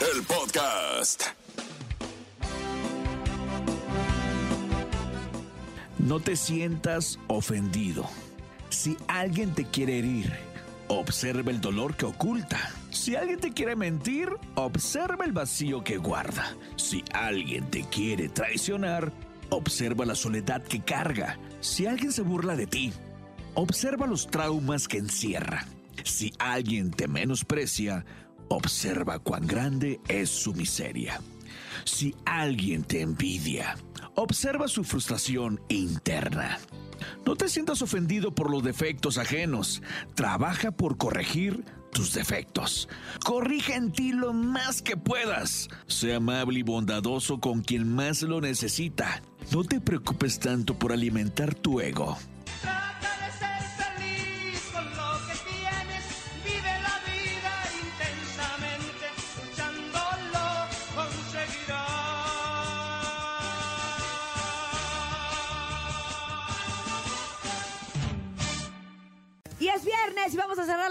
El podcast. No te sientas ofendido. Si alguien te quiere herir, observa el dolor que oculta. Si alguien te quiere mentir, observa el vacío que guarda. Si alguien te quiere traicionar, observa la soledad que carga. Si alguien se burla de ti, observa los traumas que encierra. Si alguien te menosprecia, observa cuán grande es su miseria. Si alguien te envidia, observa su frustración interna. No te sientas ofendido por los defectos ajenos. Trabaja por corregir tus defectos. Corrige en ti lo más que puedas. Sé amable y bondadoso con quien más lo necesita. No te preocupes tanto por alimentar tu ego.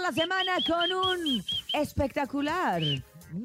La semana con un espectacular,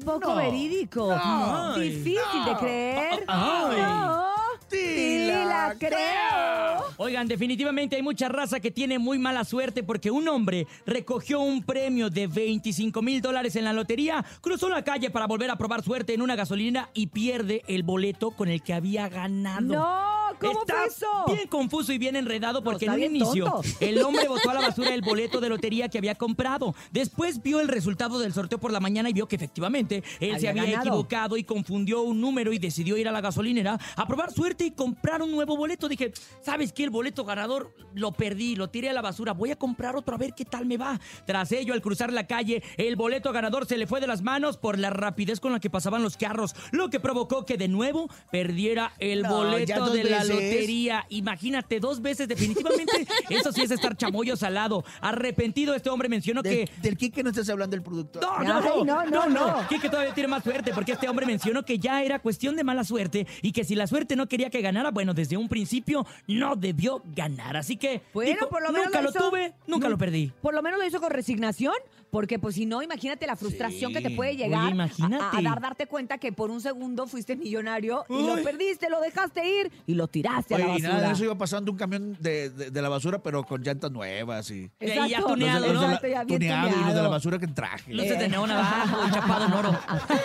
poco No. verídico, No. difícil de No. creer. Ay. No, Sí la, la creo. Oigan, definitivamente hay mucha raza que tiene muy mala suerte porque un hombre recogió un premio de 25 mil dólares en la lotería, cruzó la calle para volver a probar suerte en una gasolina y pierde el boleto con el que había ganado. No, ¿cómo Está fue eso? bien confuso y bien enredado porque en un inicio tonto. el hombre botó a la basura el boleto de lotería que había comprado. Después vio el resultado del sorteo por la mañana y vio que efectivamente él se Había ganado. equivocado y confundió un número y decidió ir a la gasolinera a probar suerte y comprar un nuevo boleto. Dije, ¿sabes qué? El boleto ganador lo perdí, lo tiré a la basura. Voy a comprar otro a ver qué tal me va. Tras ello, al cruzar la calle, el boleto ganador se le fue de las manos por la rapidez con la que pasaban los carros, lo que provocó que de nuevo perdiera el No, boleto de la lotería. Imagínate, dos veces definitivamente. Eso sí es estar chamoyos al lado. Arrepentido, este hombre mencionó que... del Kike no estás hablando del productor. No, Ay, no, no, no, no. Quique todavía tiene más suerte porque este hombre mencionó que ya era cuestión de mala suerte y que si la suerte no quería que ganara, bueno, desde un principio no debió ganar. Así que Bueno, dijo, por lo menos nunca lo tuve, nunca nu- lo perdí. Por lo menos lo hizo con resignación, porque pues si no, imagínate la frustración que te puede llegar Oye, a- imagínate. A, dar darte cuenta que por un segundo fuiste millonario y lo Uy. perdiste, lo dejaste ir y lo tiraste a la Oye, y basura. nada de eso iba pasando un camión de, de- de la basura, pero con llantas nuevas y... Y ya tuneado, la- Exacto, ya bien tuneado y los de la tuneado. basura que traje. Luces de neón abajo y chapado en oro.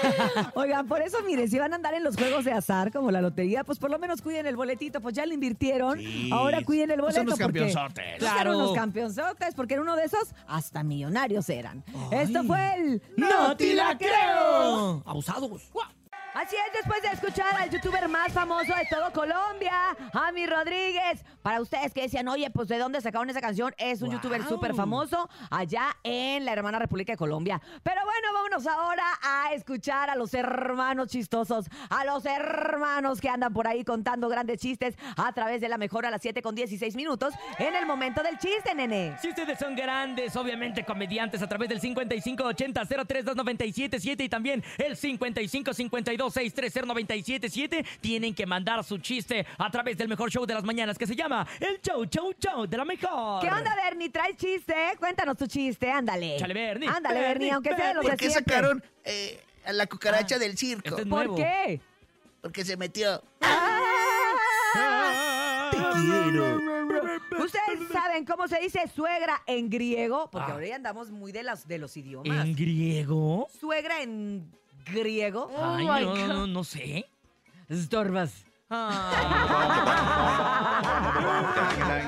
Oigan, por eso, mire, si van a andar en los juegos de azar, como la lotería, pues por lo menos cuiden el boletito, pues ya lo invirtieron, Sí. ahora cuiden el Son boleto. unos porque- campeonzotes. Pues Claro. unos campeonzotes, porque en uno de esos hasta millonarios eran. Esto fue el ¡No te la creo! Abusados. Así es, después de escuchar al youtuber más famoso de todo Colombia, Ami Rodríguez. Para ustedes que decían, oye, pues ¿de dónde sacaron esa canción? Es un Wow. youtuber súper famoso allá en la hermana República de Colombia. Pero bueno, vámonos ahora a escuchar a los hermanos chistosos, a los hermanos que andan por ahí contando grandes chistes a través de la mejor a las 7 con 16 minutos en el momento del chiste, nene. Si ustedes son grandes, obviamente comediantes, a través del 5580-032977 y también el 5552-630-977, tienen que mandar su chiste a través del mejor show de las mañanas que se llama El Show Show Show de la Mejor. ¿Qué onda, Bernie? ¿Traes chiste? Cuéntanos tu chiste, ándale. Chale, Bernie. Ándale, Bernie, Bernie, aunque sea de los ¿Por qué siempre. sacaron eh, a la cucaracha del circo? este es ¿Por qué? Porque se metió. ¡Ah! Te quiero. Ustedes saben cómo se dice suegra en griego, porque ahora ya andamos muy de, las, de los idiomas. Ah. ¿En griego? Suegra en griego. Ay, no, no, no, no sé. Estorbas. Ah.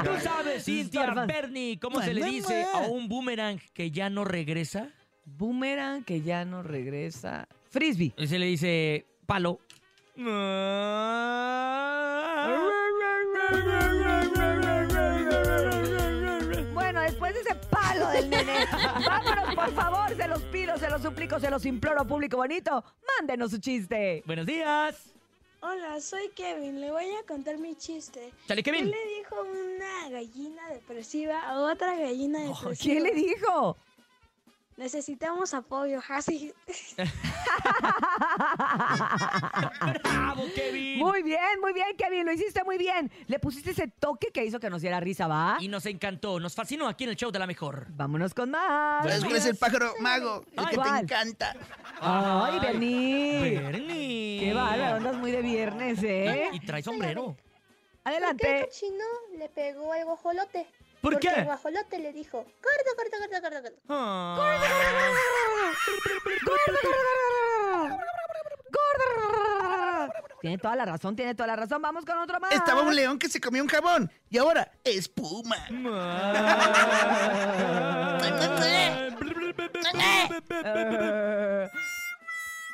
¿Tú sabes, Cintia. Bernie, cómo se le dice a un boomerang que ya no regresa? Boomerang que ya no regresa. Frisbee. Se le dice palo. Bueno, después de ese palo del nene, vámonos, por favor, se pido, se los suplico, se los imploro, público bonito. Mándenos su chiste. Buenos días. Hola, soy Kevin. Le voy a contar mi chiste. Chale, ¿Qué Kevin. le dijo una gallina depresiva a otra gallina depresiva? ¿Quién le dijo? Necesitamos apoyo. Así. ¡Bravo, Kevin! Muy bien, muy bien, Kevin, lo hiciste muy bien. Le pusiste ese toque que hizo que nos diera risa, ¿va? Y nos encantó, nos fascinó aquí en el show de la mejor. Vámonos con más. ¿Sabes cuál es el pájaro mago? El Ay, que te ¿cuál? encanta. Ay, Bernie. Bernie. Qué bárbaro, andas muy de viernes, ¿eh? Y trae sombrero. ¿Por qué el Adelante. cochino le pegó al guajolote? ¿Por Porque qué? el guajolote le dijo, corta, corta, corta, corta, corta. Ah. Tiene toda la razón, tiene toda la razón. Vamos con otro más. Estaba un león que se comió un jabón y ahora espuma.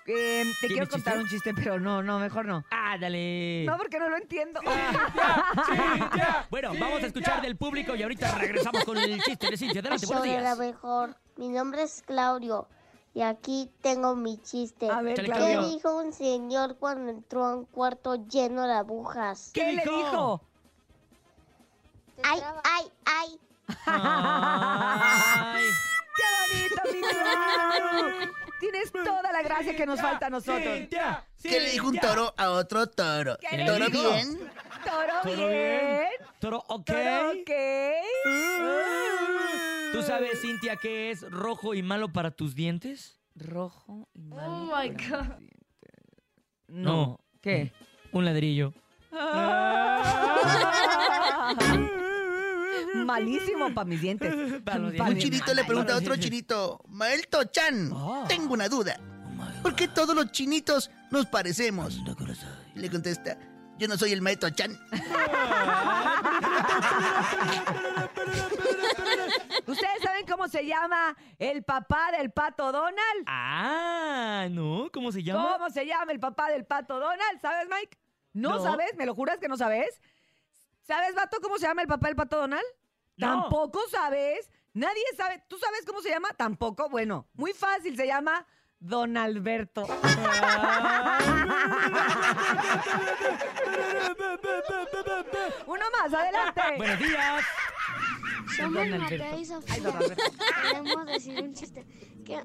Eh, te quiero ¿Tienes contar chiste? un chiste, pero no, no, mejor no. Ah, dale. No, porque no lo entiendo. Bueno, vamos a escuchar del público y ahorita regresamos con el chiste de Cintia. Adelante, buenos Soy la días. mejor. Mi nombre es Claudio y aquí tengo mi chiste. A ver, ¿Qué Claudio. Dijo un señor cuando entró a un cuarto lleno de agujas? ¿Qué le dijo? dijo? ¡Ay, ay, ay! Ay. ¡Qué bonito, mi Clau! Tienes toda la gracia que nos falta a nosotros. Cintia, ¿Qué le dijo un Cintia. toro a otro toro? ¿Qué le ¿Toro dijo? bien? Toro ¿Todo bien. bien? ¿Toro ok? Toro ok. ¿Tú sabes, Cintia, qué es rojo y malo para tus dientes? Rojo y malo. Oh my para God. dientes. No. ¿Qué? Un ladrillo. Malísimo para mis dientes. Para los Pa' Un chinito le pregunta a otro chinito, Maelto Chan, Ah. tengo una duda. ¿Por qué todos los chinitos nos parecemos? Le contesta, yo no soy el Maelto Chan. ¿Ustedes saben cómo se llama el papá del pato Donald? Ah, ¿no? ¿Cómo se llama? ¿Cómo se llama el papá del pato Donald? ¿Sabes, Mike? ¿No, No. sabes? ¿Me lo juras que no sabes? ¿Sabes, vato, cómo se llama el papá del pato Donald? No. Tampoco sabes. Nadie sabe. ¿Tú sabes cómo se llama? Tampoco. Bueno, muy fácil. Se llama Don Alberto. Uno más, adelante. Buenos días. Somos Mateo y Sofía. Queremos decir un chiste. ¿Qué,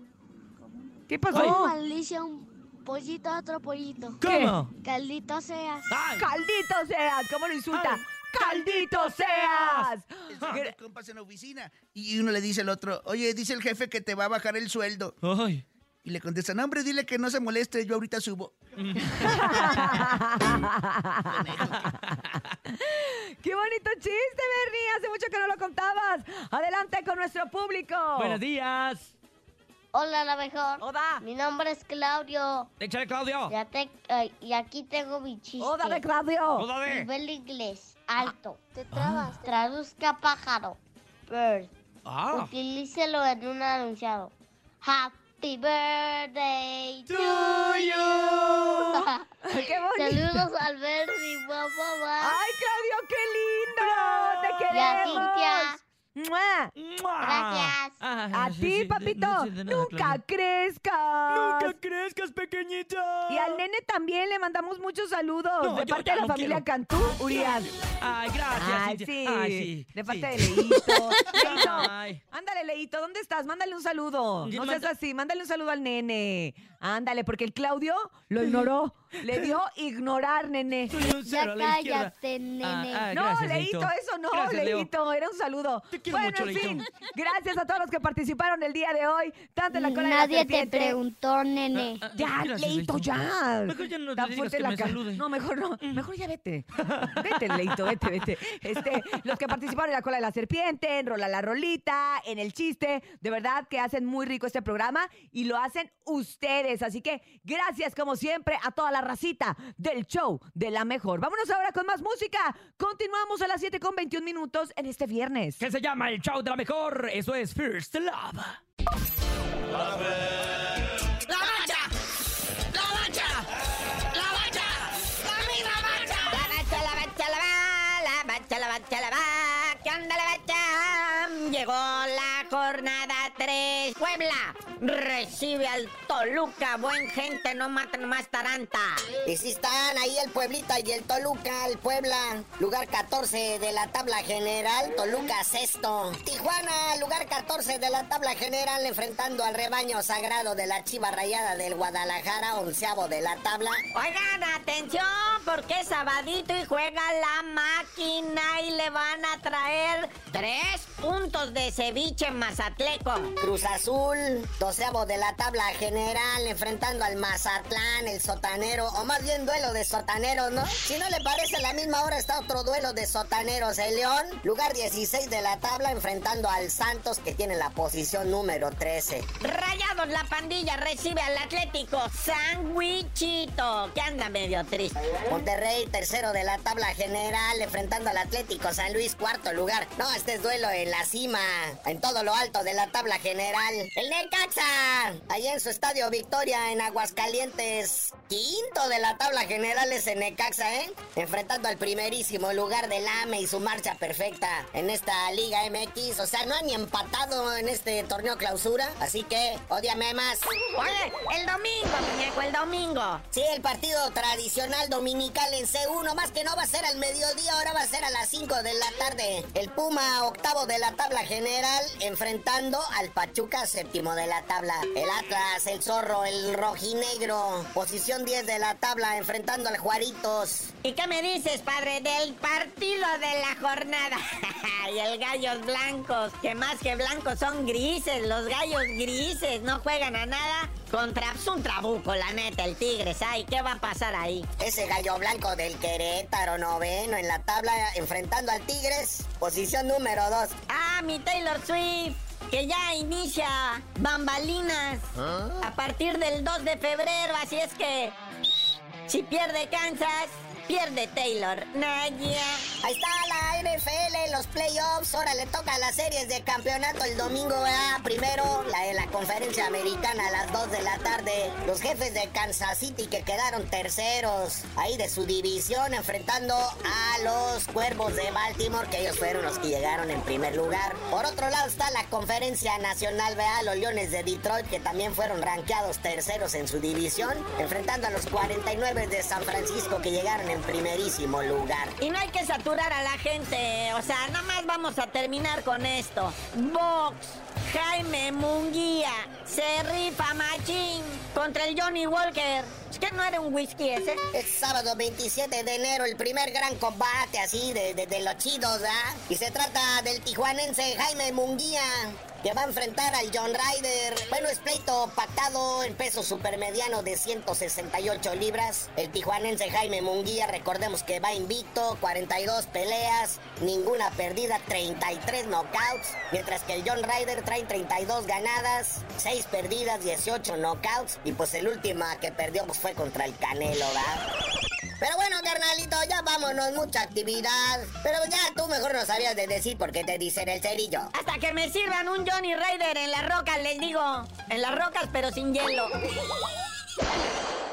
¿Qué ¿Cómo pasó? maldice un pollito a otro pollito? ¿Cómo? Caldito seas. Ay. ¡Caldito seas! ¿Cómo lo insulta? ¡Caldito seas! Dos compas en la oficina y uno le dice al otro, oye, dice el jefe que te va a bajar el sueldo. Ay. Y le contesta, no, hombre, dile que no se moleste, yo ahorita subo. ¡Qué bonito chiste, Bernie! Hace mucho que no lo contabas. Adelante con nuestro público. Buenos días. Hola, la mejor. Oda. Mi nombre es Claudio Échale, Claudio. y, aquí tengo mi chiste. De Claudio. Oda de. Nivel inglés, alto. Te trabas. Traduzca pájaro. Bird. Ah. Utilícelo en un anunciado. Happy birthday to you. ¡Qué bonito! Saludos al Bernie, mamá. ¡Ay, Claudio, qué lindo! ¡Te Y a queremos! Cintia. ¡Mua! Gracias. Ah, A sí, ti, papito, nunca crezcas. Nunca crezcas, pequeñito. Y al nene también le mandamos muchos saludos No, de yo parte ya de la no familia quiero. Cantú, Urias. Ay, gracias, Ay, Cintia. sí. Ay, sí. De parte sí. de Leito. Leito. Ay. Ándale, Leito, ¿dónde estás? Mándale un saludo. No manda- seas así, mándale un saludo al nene. Ándale, porque el Claudio lo ignoró. Le dio ignorar, nene. Soy un Ya cero a la izquierda. cállate, nene. Ah, ah, No, gracias, Leito, Leito. eso no, Gracias, Leo. Leito, era un saludo. Te quiero bueno, mucho, en Leito. fin, gracias a todos los que participaron el día de hoy, tanto en la cola de la Nadie te preguntó, nene. Ah, Ya, gracias, Leito, ya. Mejor ya no le digas que la me salude. No, mejor no. Mejor ya vete. Vete, Leito, vete, vete. Este, los que participaron en la cola de la serpiente, en Rola la Rolita, en el chiste, de verdad que hacen muy rico este programa y lo hacen ustedes. Así que gracias, como siempre, a toda la racita del show de la mejor. Vámonos ahora con más música. Continuamos a las 7 con 21 minutos en este viernes. Que se llama el show de la mejor. Eso es First Love. La mancha, la mancha, la mancha, la misma mancha. La bacha, la la va, la la la va, la. Llegó la jornada 3. jueves, Puebla recibe al Toluca. Buen gente, no matan más taranta. Y si están ahí el Pueblita y el Toluca, el Puebla, lugar 14 de la tabla general, Toluca sexto. Tijuana, lugar 14 de la tabla general, enfrentando al rebaño sagrado de la Chiva Rayada del Guadalajara, onceavo de la tabla. Oigan, atención, porque es sabadito y juega la máquina y le van a traer tres puntos de ceviche mazatleco. Cruz Azul, doceavo de la tabla general, enfrentando al Mazatlán, el sotanero, o más bien duelo de sotaneros, ¿no? Si no le parece, a la misma hora está otro duelo de sotaneros. El León, lugar 16 de la tabla, enfrentando al Santos, que tiene la posición número 13. Rayados, la pandilla recibe al Atlético Sandwichito, que anda medio triste. Monterrey, tercero de la tabla general, enfrentando al Atlético San Luis, cuarto lugar. No, este es duelo en la cima, en todo lo alto de la tabla general. El Necaxa, allá en su estadio Victoria, en Aguascalientes, quinto de la tabla general es el Necaxa, ¿eh? Enfrentando al primerísimo lugar del AME y su marcha perfecta en esta Liga MX. O sea, no han ni empatado en este torneo clausura, así que odiame más. Oye, el domingo, muñeco, el domingo. Sí, el partido tradicional dominical en C1, más que no va a ser al mediodía, ahora va a ser a las 5 de la tarde. El Puma, octavo de la tabla general, enfrentando al Pachuca, séptimo de la tabla. El Atlas, el Zorro, el Rojinegro, posición 10 de la tabla, enfrentando al Juaritos. ¿Y qué me dices, padre, del partido de la jornada? y el Gallos Blancos, que más que blancos son grises, los gallos grises, no juegan a nada contra un trabuco, la neta, el Tigres. Ay, ¿qué va a pasar ahí? Ese gallo blanco del Querétaro, noveno en la tabla, enfrentando al Tigres, posición número 2. Ah, mi Taylor Swift que ya inicia bambalinas a partir del 2 de febrero, así es que si pierde Kansas, pierde Taylor. Nadia. Ahí está la NFL, los playoffs. Ahora le toca las series de campeonato el domingo, ¿verdad? Primero, la de la conferencia americana a las 2 de la tarde. Los jefes de Kansas City que quedaron terceros ahí de su división, enfrentando a los cuervos de Baltimore, que ellos fueron los que llegaron en primer lugar. Por otro lado está la conferencia nacional, ¿verdad? Los Leones de Detroit, que también fueron rankeados terceros en su división, enfrentando a los 49 de San Francisco que llegaron en primerísimo lugar. Y no hay que saturar a la gente, o sea, nada más vamos a terminar con esto. Box, Jaime Munguía, se rifa machín contra el Johnny Walker. Que no era un whisky ese. Es sábado 27 de enero, el primer gran combate así de, de, los chidos, ¿ah? Y se trata del tijuanense Jaime Munguía que va a enfrentar al John Ryder. Bueno, es pleito pactado en peso supermediano de 168 libras. El tijuanense Jaime Munguía, recordemos que va invicto, 42 peleas, ninguna perdida, 33 knockouts. Mientras que el John Ryder trae 32 ganadas, 6 perdidas, 18 knockouts. Y pues el último que perdió pues fue contra el Canelo, ¿verdad? Pero bueno, carnalito, ya vámonos, mucha actividad. Pero ya tú mejor no sabías de decir por qué te dicen el cerillo. Hasta que me sirvan un Johnny Raider en las rocas, les digo. En las rocas, pero sin hielo.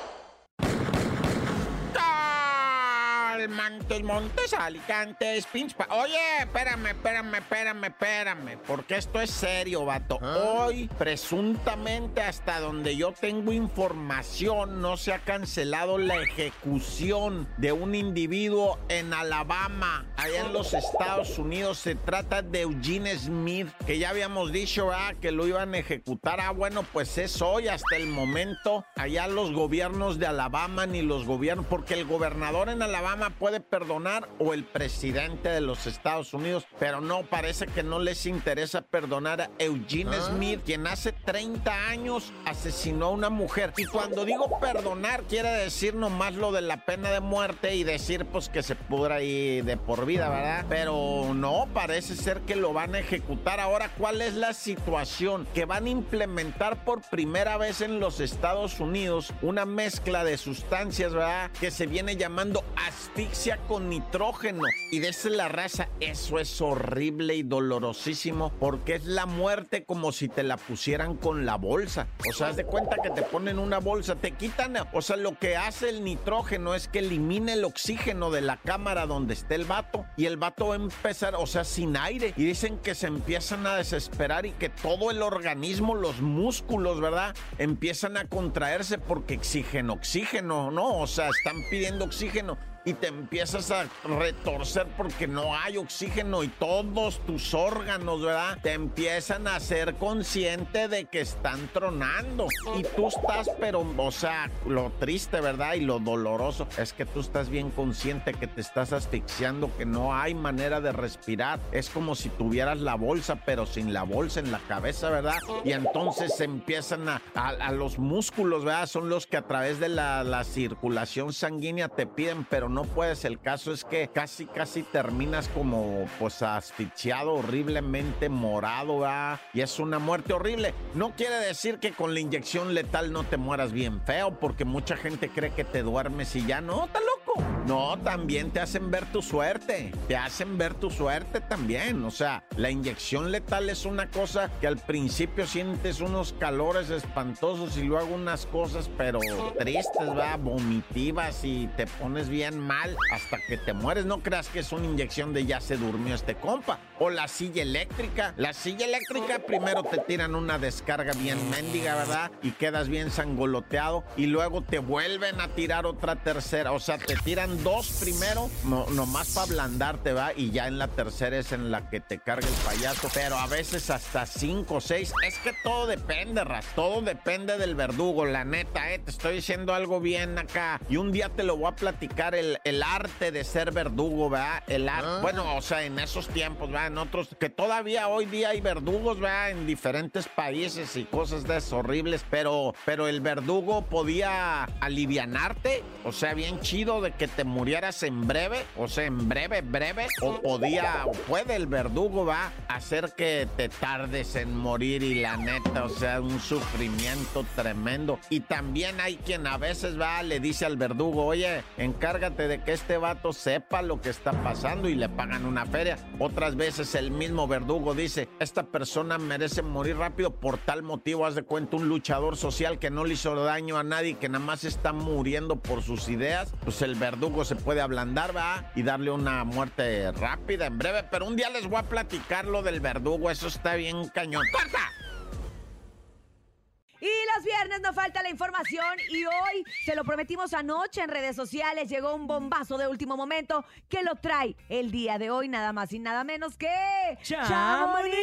Montes, Montes, Alicantes, Pinchpa. Oye, espérame, espérame, espérame, espérame. Porque esto es serio, vato. Hoy, presuntamente, hasta donde yo tengo información, no se ha cancelado la ejecución de un individuo en Alabama, allá en los Estados Unidos. Se trata de Eugene Smith, que ya habíamos dicho ah, que lo iban a ejecutar. Ah, bueno, pues es hoy hasta el momento. Allá los gobiernos de Alabama ni los gobiernos, porque el gobernador en Alabama puede perdonar o el presidente de los Estados Unidos, pero no, parece que no les interesa perdonar a Eugene Smith, quien hace 30 años asesinó a una mujer. Y cuando digo perdonar, quiere decir nomás lo de la pena de muerte y decir pues que se pudra ahí de por vida, ¿verdad? Pero no, parece ser que lo van a ejecutar. Ahora, ¿cuál es la situación? Que van a implementar por primera vez en los Estados Unidos una mezcla de sustancias, ¿verdad? Que se viene llamando aspirina asfixia con nitrógeno. Y de esa es la raza. Eso es horrible y dolorosísimo porque es la muerte como si te la pusieran con la bolsa. O sea, haz de cuenta que te ponen una bolsa, te quitan, o sea, lo que hace el nitrógeno es que elimina el oxígeno de la cámara donde esté el vato y el vato va a empezar, o sea, sin aire. Y dicen que se empiezan a desesperar y que todo el organismo, los músculos, ¿verdad? Empiezan a contraerse porque oxígeno, oxígeno, ¿no? O sea, están pidiendo oxígeno y te empiezas a retorcer porque no hay oxígeno y todos tus órganos, ¿verdad? Te empiezan a ser consciente de que están tronando. Y tú estás, pero, o sea, lo triste, ¿verdad? Y lo doloroso es que tú estás bien consciente que te estás asfixiando, que no hay manera de respirar. Es como si tuvieras la bolsa, pero sin la bolsa en la cabeza, ¿verdad? Y entonces empiezan a, a, a los músculos, ¿verdad? Son los que a través de la, la circulación sanguínea te piden, pero no puedes. El caso es que casi, casi terminas como, pues, asfixiado, horriblemente morado, ¿verdad? Y es una muerte horrible. No quiere decir que con la inyección letal no te mueras bien feo, porque mucha gente cree que te duermes y ya no, está loco. No, también te hacen ver tu suerte. Te hacen ver tu suerte también. O sea, la inyección letal es una cosa que al principio sientes unos calores espantosos y luego unas cosas, pero tristes, va, vomitivas y te pones bien mal hasta que te mueres. No creas que es una inyección de ya se durmió este compa. O la silla eléctrica. La silla eléctrica primero te tiran una descarga bien mendiga, ¿verdad? Y quedas bien sangoloteado y luego te vuelven a tirar otra tercera. O sea, te tiran dos primero, no, nomás para ablandarte, ¿va? Y ya en la tercera es en la que te carga el payaso. Pero a veces hasta cinco o seis. Es que todo depende, Ras. Todo depende del verdugo, la neta, ¿eh? Te estoy diciendo algo bien acá. Y un día te lo voy a platicar el, el arte de ser verdugo, ¿verdad? El arte. Bueno, o sea, en esos tiempos, ¿verdad? En otros, que todavía hoy día hay verdugos, ¿verdad? En diferentes países y cosas de esas horribles. Pero, pero el verdugo podía alivianarte. O sea, bien chido de que te murieras en breve. O sea, en breve, breve. O podía, o puede el verdugo, va hacer que te tardes en morir y la neta, o sea, un sufrimiento tremendo. Y también hay quien a veces va, le dice al verdugo, oye, encárgate de que este vato sepa lo que está pasando y le pagan una feria. Otras veces el mismo verdugo dice, esta persona merece morir rápido por tal motivo, haz de cuenta un luchador social que no le hizo daño a nadie, que nada más está muriendo por sus ideas, pues el verdugo se puede ablandar, va, y darle una muerte rápida, en breve, pero un día les voy a platicar lo del verdugo, eso está bien cañón. ¡Corta! Y los viernes no falta la información y hoy, se lo prometimos anoche en redes sociales, llegó un bombazo de último momento que lo trae el día de hoy nada más y nada menos que... ¡Chamonix!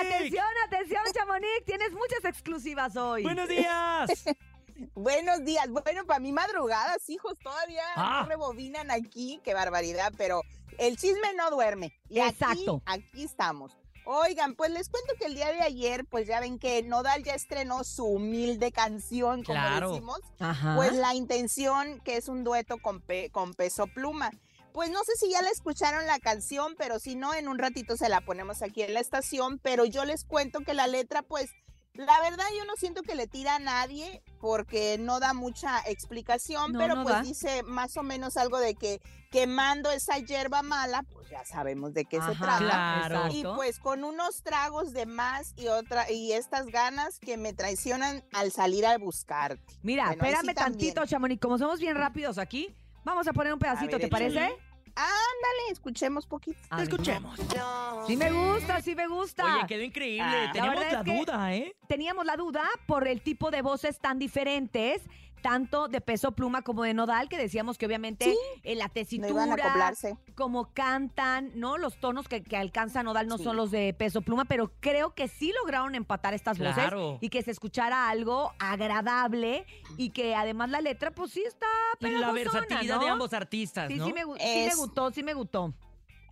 Atención, atención, Chamonix, tienes muchas exclusivas hoy. ¡Buenos días! Buenos días. Bueno, para mi madrugada, hijos, todavía Ah. no rebobinan aquí, qué barbaridad, pero el chisme no duerme. Y aquí- Exacto. Aquí, estamos. Oigan, pues les cuento que el día de ayer, pues ya ven que Nodal ya estrenó su humilde canción, como Claro. decimos. Ajá. Pues la intención, que es un dueto con, Pe- con Peso Pluma. Pues no sé si ya la escucharon la canción, pero si no, en un ratito se la ponemos aquí en la estación. Pero yo les cuento que la letra, pues, la verdad yo no siento que le tira a nadie porque no da mucha explicación, No, pero no pues da. dice más o menos algo de que quemando esa hierba mala, pues ya sabemos de qué se trata. Claro. Y pues con unos tragos de más y otra y estas ganas que me traicionan al salir a buscarte. Mira, Bueno, sí espérame también. tantito, Chamonix, como somos bien rápidos aquí, vamos a poner un pedacito, ver, ¿te parece? Ándale, escuchemos poquito. Escuchemos. Sí me gusta, sí me gusta. Oye, quedó increíble. Ah, la verdad la, duda, ¿eh? teníamos la duda por el tipo de voces tan diferentes, tanto de peso pluma como de nodal, que decíamos que obviamente Sí, en la No tesitura, acoplarse. como cantan, ¿no? Los tonos que, que alcanza nodal no Sí. son los de peso pluma, pero creo que sí lograron empatar estas Claro. voces y que se escuchara algo agradable y que además la letra, pues sí está Y la versatilidad de ¿no? ambos artistas, Sí, ¿no? sí me, gu- sí me Es- gustó, sí me gustó.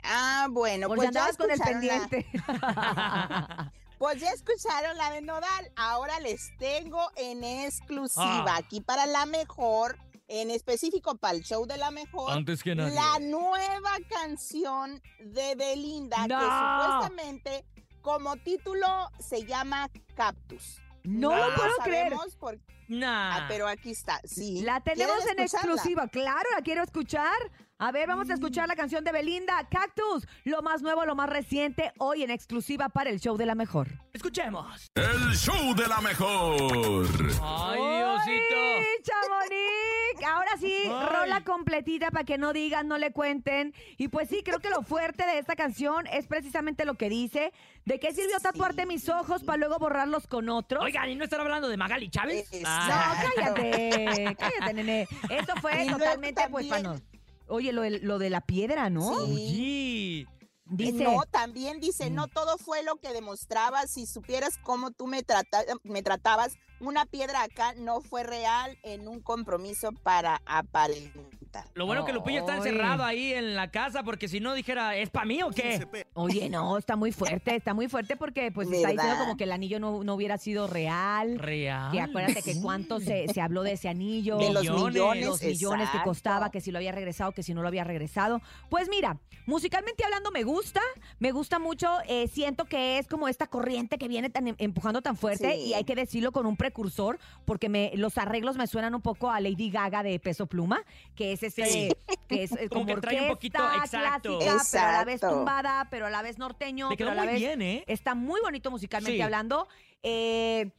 Ah, bueno, pues ya andabas con el la- pendiente. Pues ya escucharon la de Nodal. Ahora les tengo en exclusiva Ah. aquí para la mejor, en específico para el show de la mejor. Antes que nadie. La nueva canción de Belinda, ¡No! que supuestamente como título se llama Cactus. No lo puedo creer. por- Nah. Ah, pero aquí está, sí. La tenemos ¿Quieren en exclusiva, claro, la quiero escuchar. A ver, vamos a escuchar la canción de Belinda, Cactus, lo más nuevo, lo más reciente, hoy en exclusiva para el show de la mejor. Escuchemos. El show de la mejor. Ay, ¡Ay, Diosito. Chamonix! Ahora sí, Ay. rola completita para que no digan, no le cuenten. Y pues sí, creo que lo fuerte de esta canción es precisamente lo que dice. ¿De qué sirvió tatuarte mis ojos para luego borrarlos con otros? Oigan, ¿y no están hablando de Magali Chávez? Ah. No, cállate, cállate, nene. Esto fue Y totalmente, pues, para no. Oye, lo de, lo de la piedra, ¿no? Sí. Dice. No, también dice, Mm. no todo fue lo que demostrabas. Si supieras cómo tú me, trata- me tratabas, una piedra acá no fue real en un compromiso para aparentar. Lo bueno que Lupillo está encerrado ahí en la casa porque si no dijera, ¿es para mí o qué? Oye, no, está muy fuerte, está muy fuerte porque pues está diciendo ¿Verdad? como que el anillo no, no hubiera sido real. Real. Que acuérdate que cuánto se, se habló de ese anillo. De los Millones. millones, los millones que costaba, que si lo había regresado, que si no lo había regresado. Pues mira, musicalmente hablando me gusta, me gusta mucho, eh, siento que es como esta corriente que viene tan em- empujando tan fuerte Sí. y hay que decirlo con un precursor porque me, los arreglos me suenan un poco a Lady Gaga de Peso Pluma, que es ese, Sí. que es eh, Como como, que trae un poquito- exacto. clásica, pero a la vez Exacto. tumbada, pero a la vez norteño, Le quedó pero a la muy vez bien, ¿eh? Está muy bonito musicalmente Sí. hablando. Eh,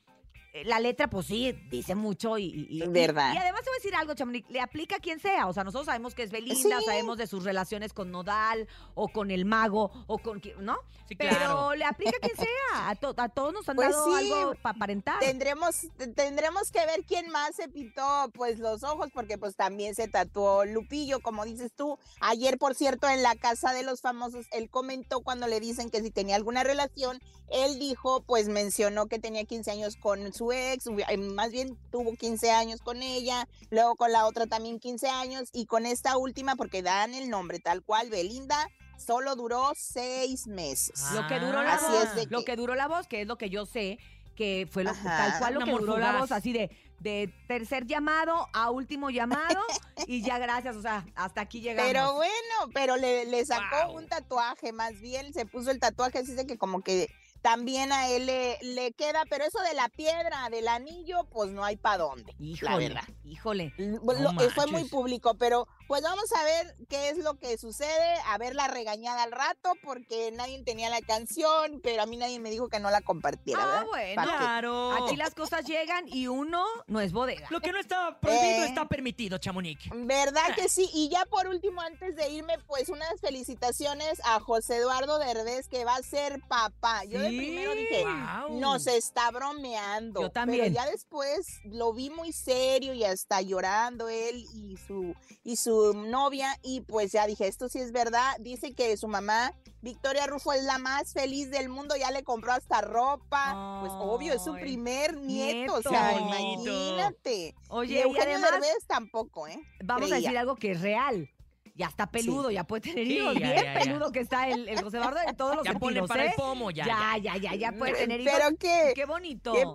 la letra, pues sí, dice mucho y, Verdad. y además te voy a decir algo, Chamonix, le aplica a quien sea. O sea, nosotros sabemos que es Belinda, Sí. sabemos de sus relaciones con Nodal o con el mago o con ¿no? Sí, Pero claro. le aplica a quien sea. A, to- a todos nos han Pues dado sí. algo para aparentar. Tendremos, tendremos que ver quién más se pintó pues los ojos, porque pues también se tatuó Lupillo, como dices tú. Ayer, por cierto, en la casa de los famosos, él comentó cuando le dicen que si tenía alguna relación, él dijo, pues mencionó que tenía 15 años con su ex, eh, más bien tuvo 15 años con ella, luego con la otra también 15 años, y con esta última, porque dan el nombre tal cual, Belinda, solo duró seis meses. Lo que duró la Así voz, es de lo que- que duró la voz, que es lo que yo sé, que fue lo, Ajá. tal cual lo que duró la voz, así de, de tercer llamado a último llamado y ya gracias, o sea, hasta aquí llegamos. Pero bueno, pero le, le sacó Wow. un tatuaje, más bien se puso el tatuaje, así de que como que también a él le, le queda, pero eso de la piedra, del anillo, pues no hay para dónde, la híjole, verdad. híjole. No eh, fue muy público, pero pues vamos a ver qué es lo que sucede, a ver la regañada al rato, porque nadie tenía la canción, pero a mí nadie me dijo que no la compartiera. Ah, ¿verdad? bueno. Claro. Aquí las cosas llegan y uno no es bodega. Lo que no está prohibido Eh. está permitido, Chamonix. ¿Verdad que sí? Y ya por último, antes de irme, pues unas felicitaciones a José Eduardo Derbez, que va a ser papá. Yo de primero dije, Guau. nos está bromeando. Yo también. Pero ya después lo vi muy serio y hasta llorando él y su, y su novia. Y pues ya dije, esto sí es verdad. Dice que su mamá, Victoria Rufo, es la más feliz del mundo. Ya le compró hasta ropa. Pues obvio, es su primer nieto. O sea, Qué bonito. imagínate. Oye, y y Eugenio además, Derbez tampoco, ¿eh? vamos a decir algo que es real. Ya está peludo, ya puede tener Sí, hijos. ya, Bien ya, ya. peludo que está el, el José Eduardo en todos los Ya pone sentidos, para ¿eh? el pomo, ya, ya, ya, ya, ya puede tener hijos. Pero que, Qué bonito. qué-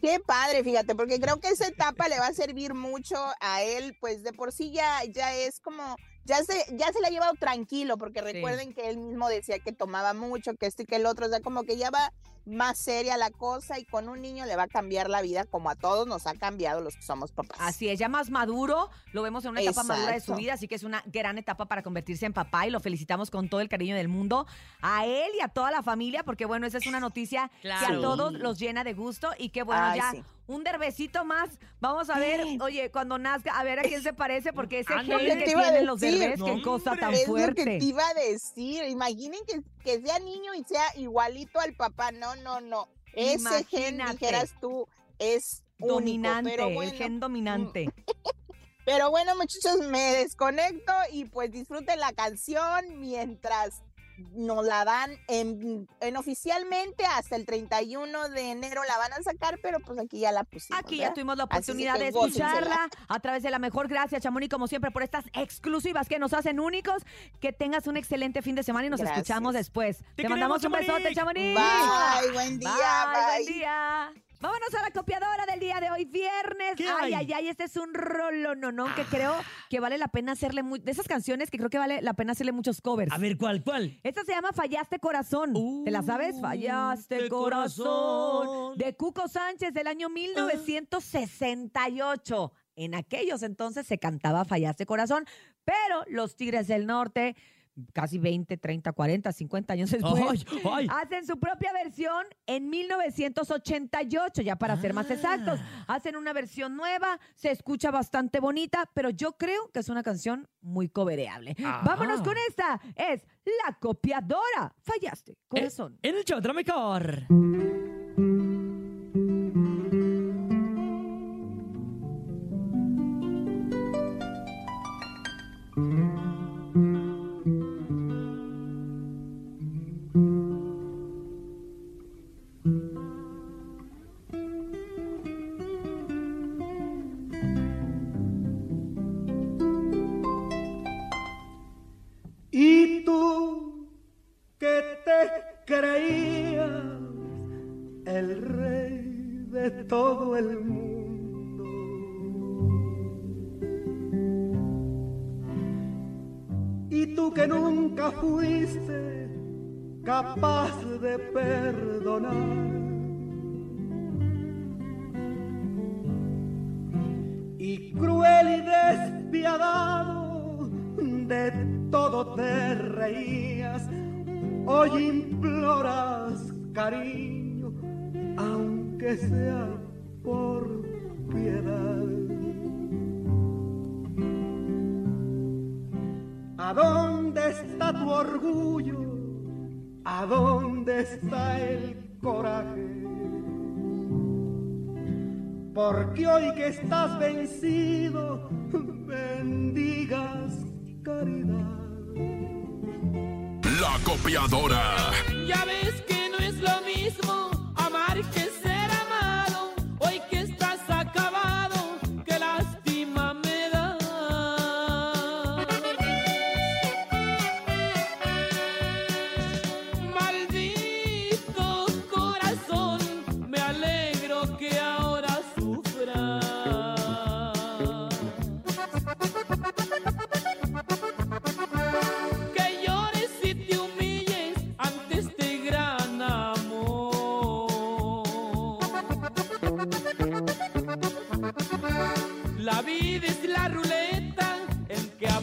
qué padre, fíjate, porque creo que esa etapa le va a servir mucho a él, pues de por sí ya, ya es como, ya se, ya se la ha llevado tranquilo, porque recuerden que él mismo decía que tomaba mucho, que esto y que el otro, o sea, como que ya va más seria la cosa y con un niño le va a cambiar la vida como a todos nos ha cambiado los que somos papás. Así es, ya más maduro, lo vemos en una etapa madura de su Exacto. vida, así que es una gran etapa para convertirse en papá y lo felicitamos con todo el cariño del mundo a él y a toda la familia, porque bueno, esa es una noticia que a todos los llena de gusto y que bueno, Ay, ya sí. un derbecito más, vamos a ver, oye, cuando nazca, a ver a quién se parece, porque ese gen que tienen los derbés, No, qué cosa tan es lo que fuerte. te iba a decir. Imaginen que, que sea niño y sea igualito al papá. No, no, no. Ese gen, Imagínate. dijeras tú, es único, Dominante, pero el bueno, gen dominante. Pero bueno, muchachos, me desconecto y pues disfruten la canción mientras nos la dan en, en oficialmente hasta el 31 de enero la van a sacar, pero pues aquí ya la pusimos. Aquí ya tuvimos la oportunidad de escucharla a través de la mejor. Gracias, Chamonix, como siempre, por estas exclusivas que nos hacen únicos. Que tengas un excelente fin de semana y nos Gracias. escuchamos después. Te, mandamos un besote, Chamonix. Bye, buen día, Bye, bye. buen día. Vámonos a la copiadora del día de hoy, viernes. ¿Qué ay, hay? ay, ay, este es un rollo, no, no, que creo que vale la pena hacerle muy, de esas canciones que creo que vale la pena hacerle muchos covers. A ver, ¿cuál, cuál? Esta se llama Fallaste Corazón. ¿Te la sabes? Uh, Fallaste corazón. corazón. De Cuco Sánchez del año 1968. en aquellos entonces se cantaba Fallaste Corazón, pero los Tigres del Norte casi 20, 30, 40, 50 años después, Ay, ay. hacen su propia versión en 1988, ya para ser más exactos. Hacen una versión nueva, se escucha bastante bonita, pero yo creo que es una canción muy cobereable. Ajá. Vámonos con esta, es La Copiadora. Fallaste, corazón. En el show mejor. Capaz de perdonar. Y cruel y despiadado de todo te reías. Hoy imploras cariño, aunque sea está el coraje? Porque hoy que estás vencido, bendigas caridad. La copiadora. Ya ves que no es lo mismo amar que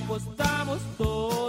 apostamos todo.